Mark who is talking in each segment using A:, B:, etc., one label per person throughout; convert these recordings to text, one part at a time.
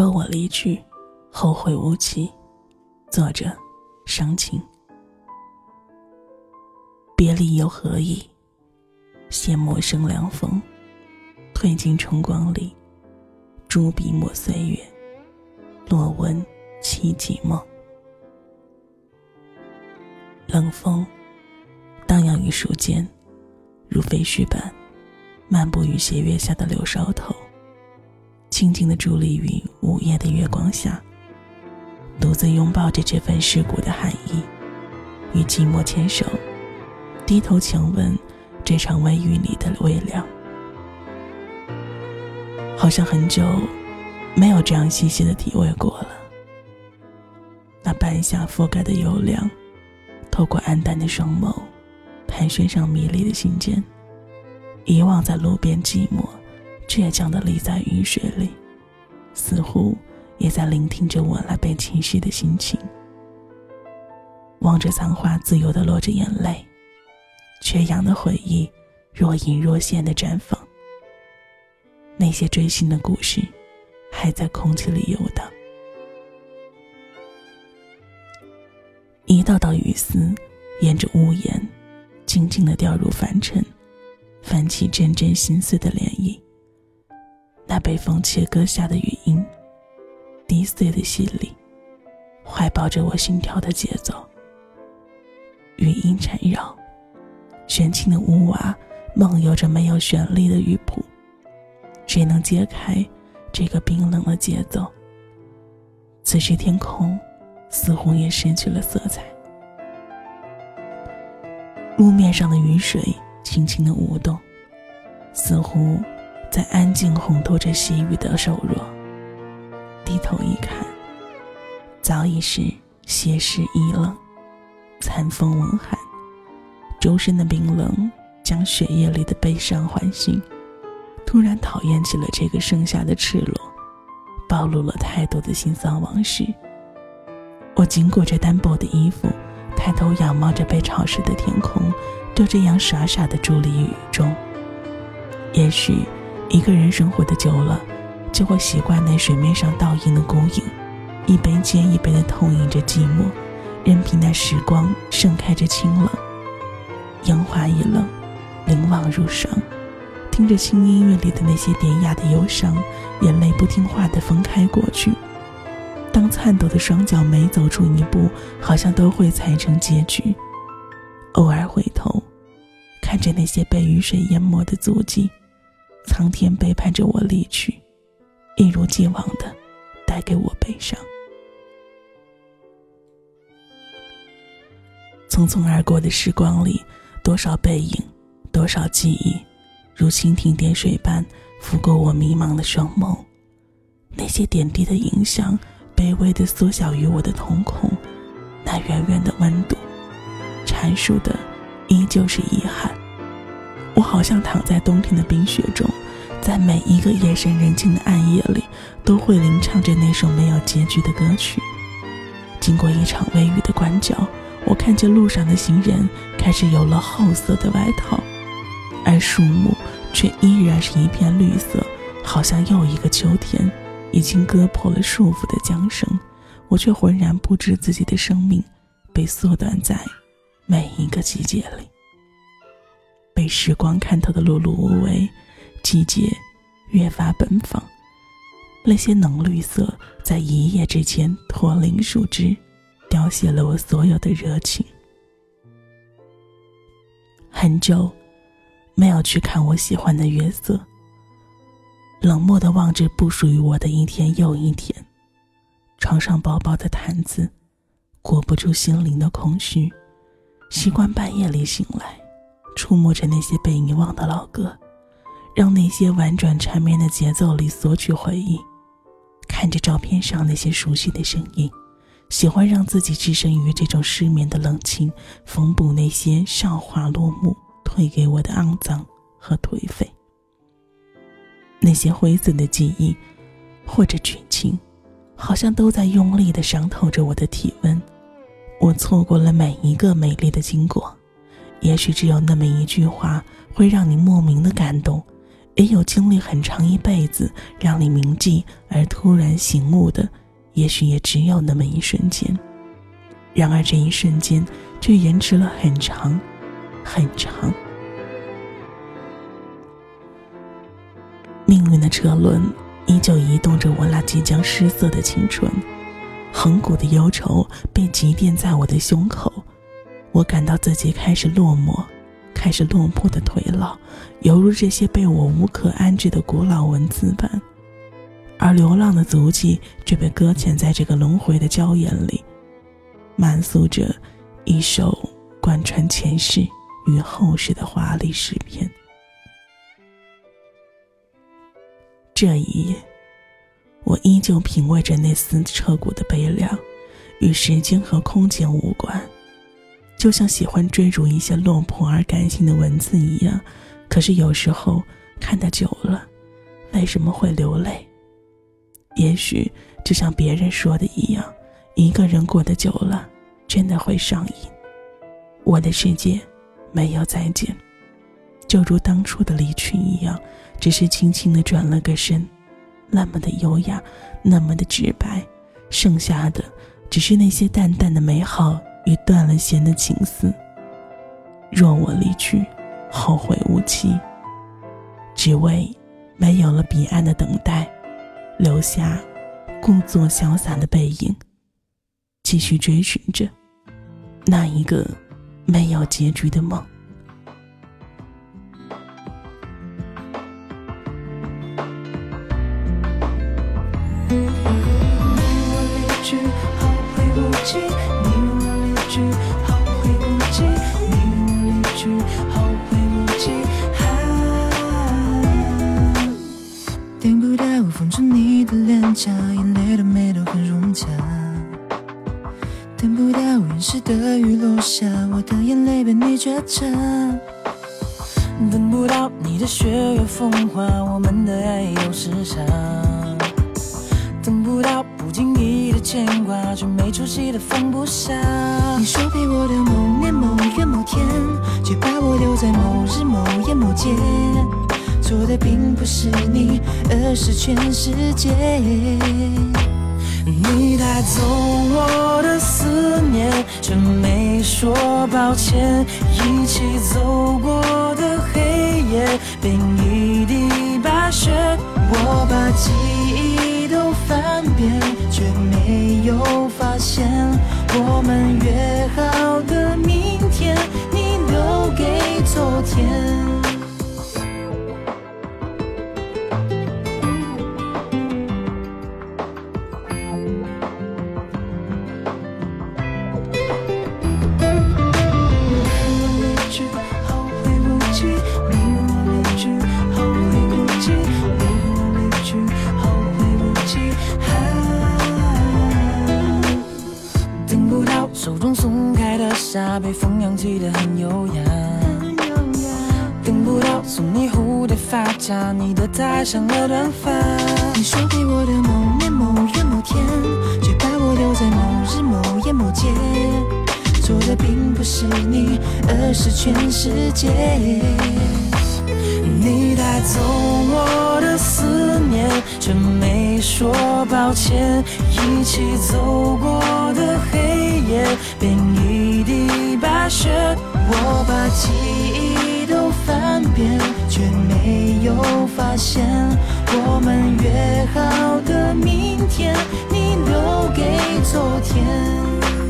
A: 若我离去，后会无期。作者：伤情。别离又何意？写陌生凉风，褪尽春光里，朱笔墨岁月，落文凄寂梦。冷风荡漾于树间，如废墟般漫步于斜月下的柳梢头。静静的伫立于午夜的月光下，独自拥抱着这份世故的寒意，与寂寞牵手，低头强吻这场微雨里的微凉。好像很久没有这样细细的体味过了。那半夏覆盖的幽凉，透过暗淡的双眸，盘旋上迷离的心间，遗忘在路边寂寞。倔强地立在雨水里，似乎也在聆听着我那被侵蚀的心情。望着残花自由地落着眼泪，缺氧的回忆若隐若现地绽放。那些锥心的故事，还在空气里游荡。一道道雨丝，沿着屋檐，静静地掉入凡尘，泛起阵阵心碎的涟漪。那被风切割下的语音，低碎的细粒，怀抱着我心跳的节奏。语音缠绕，玄清的屋瓦梦游着没有旋律的乐谱。谁能揭开这个冰冷的节奏？此时天空似乎也失去了色彩，路面上的雨水轻轻的舞动，似乎。在安静烘托着细雨的瘦弱，低头一看，早已是斜视一冷，残风温寒，周身的冰冷将血液里的悲伤唤醒，突然讨厌起了这个盛夏的赤裸，暴露了太多的心酸往事。我紧裹着单薄的衣服，抬头仰望着被潮湿的天空，就这样傻傻的伫立雨中，也许。一个人生活的久了，就会习惯那水面上倒映的孤影，一杯接一杯的痛饮着寂寞，任凭那时光盛开着清冷。烟花一冷，凝望入伤，听着轻音乐里的那些典雅的忧伤，眼泪不听话的分开过去。当颤抖的双脚每走出一步，好像都会踩成结局。偶尔回头，看着那些被雨水淹没的足迹。苍天背叛着我离去，一如既往的带给我悲伤。匆匆而过的时光里，多少背影，多少记忆，如蜻蜓点水般拂过我迷茫的双眸。那些点滴的影响，卑微的缩小于我的瞳孔。那远远的温度，阐述的依旧是遗憾。我好像躺在冬天的冰雪中，在每一个夜深人静的暗夜里，都会吟唱着那首没有结局的歌曲。经过一场微雨的关角，我看见路上的行人开始有了厚色的外套，而树木却依然是一片绿色，好像又一个秋天已经割破了束缚的缰绳。我却浑然不知自己的生命被缩短在每一个季节里。时光看透的碌碌无为，季节越发奔放。那些浓绿色在一夜之间脱零树枝，凋谢了我所有的热情。很久没有去看我喜欢的月色，冷漠的望着不属于我的一天又一天。床上薄薄的毯子，裹不住心灵的空虚，习惯半夜里醒来。触摸着那些被遗忘的老歌，让那些婉转缠绵的节奏里索取回忆；看着照片上那些熟悉的身影，喜欢让自己置身于这种失眠的冷清，缝补那些韶华落幕退给我的肮脏和颓废。那些灰色的记忆，或者剧情，好像都在用力地伤透着我的体温。我错过了每一个美丽的经过。也许只有那么一句话，会让你莫名的感动；也有经历很长一辈子让你铭记而突然醒悟的，也许也只有那么一瞬间。然而这一瞬间却延迟了很长，很长。命运的车轮依旧移动着我那即将失色的青春，恒古的忧愁被积淀在我的胸口，我感到自己开始落寞。开始落魄的颓老，犹如这些被我无可安置的古老文字般，而流浪的足迹却被搁浅在这个轮回的礁岩里，满诉着一首贯穿前世与后世的华丽诗篇。这一夜，我依旧品味着那丝彻骨的悲凉，与时间和空间无关。就像喜欢追逐一些落魄而感性的文字一样，可是有时候看得久了，为什么会流泪？也许就像别人说的一样，一个人过得久了，真的会上瘾。我的世界没有再见，就如当初的离去一样，只是轻轻的转了个身，那么的优雅，那么的直白，剩下的只是那些淡淡的美好。与断了弦的情思。若我离去，后会无期。只为没有了彼岸的等待，留下故作潇洒的背影，继续追寻着那一个没有结局的梦。
B: 的雨落下，我的眼泪被你觉察。等不到你的雪月风花，我们的爱有时差。等不到不经意的牵挂，却没出息的放不下。你说给我的某年某月某天，却把我留在某日某夜某街。错的并不是你，而是全世界。你带走我的思念，却没说抱歉。一起走过的黑夜，变一地白雪。我把记忆都翻遍，却没有发现我们约好的明天，你留给昨天。被风扬起的很优雅，等不到送你蝴蝶发卡，你的太上了短发。你说给我的某年某月某天，却把我留在某日某夜某街。错的并不是你，而是全世界。你带走我的思念，却没说抱歉。一起走过的黑变一地白雪。我把记忆都翻遍，却没有发现我们约好的明天，你留给昨天。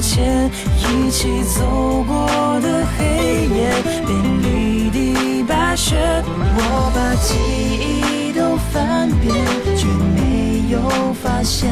B: 前，一起走过的黑夜，变一地白雪。我把记忆都翻遍，却没有发现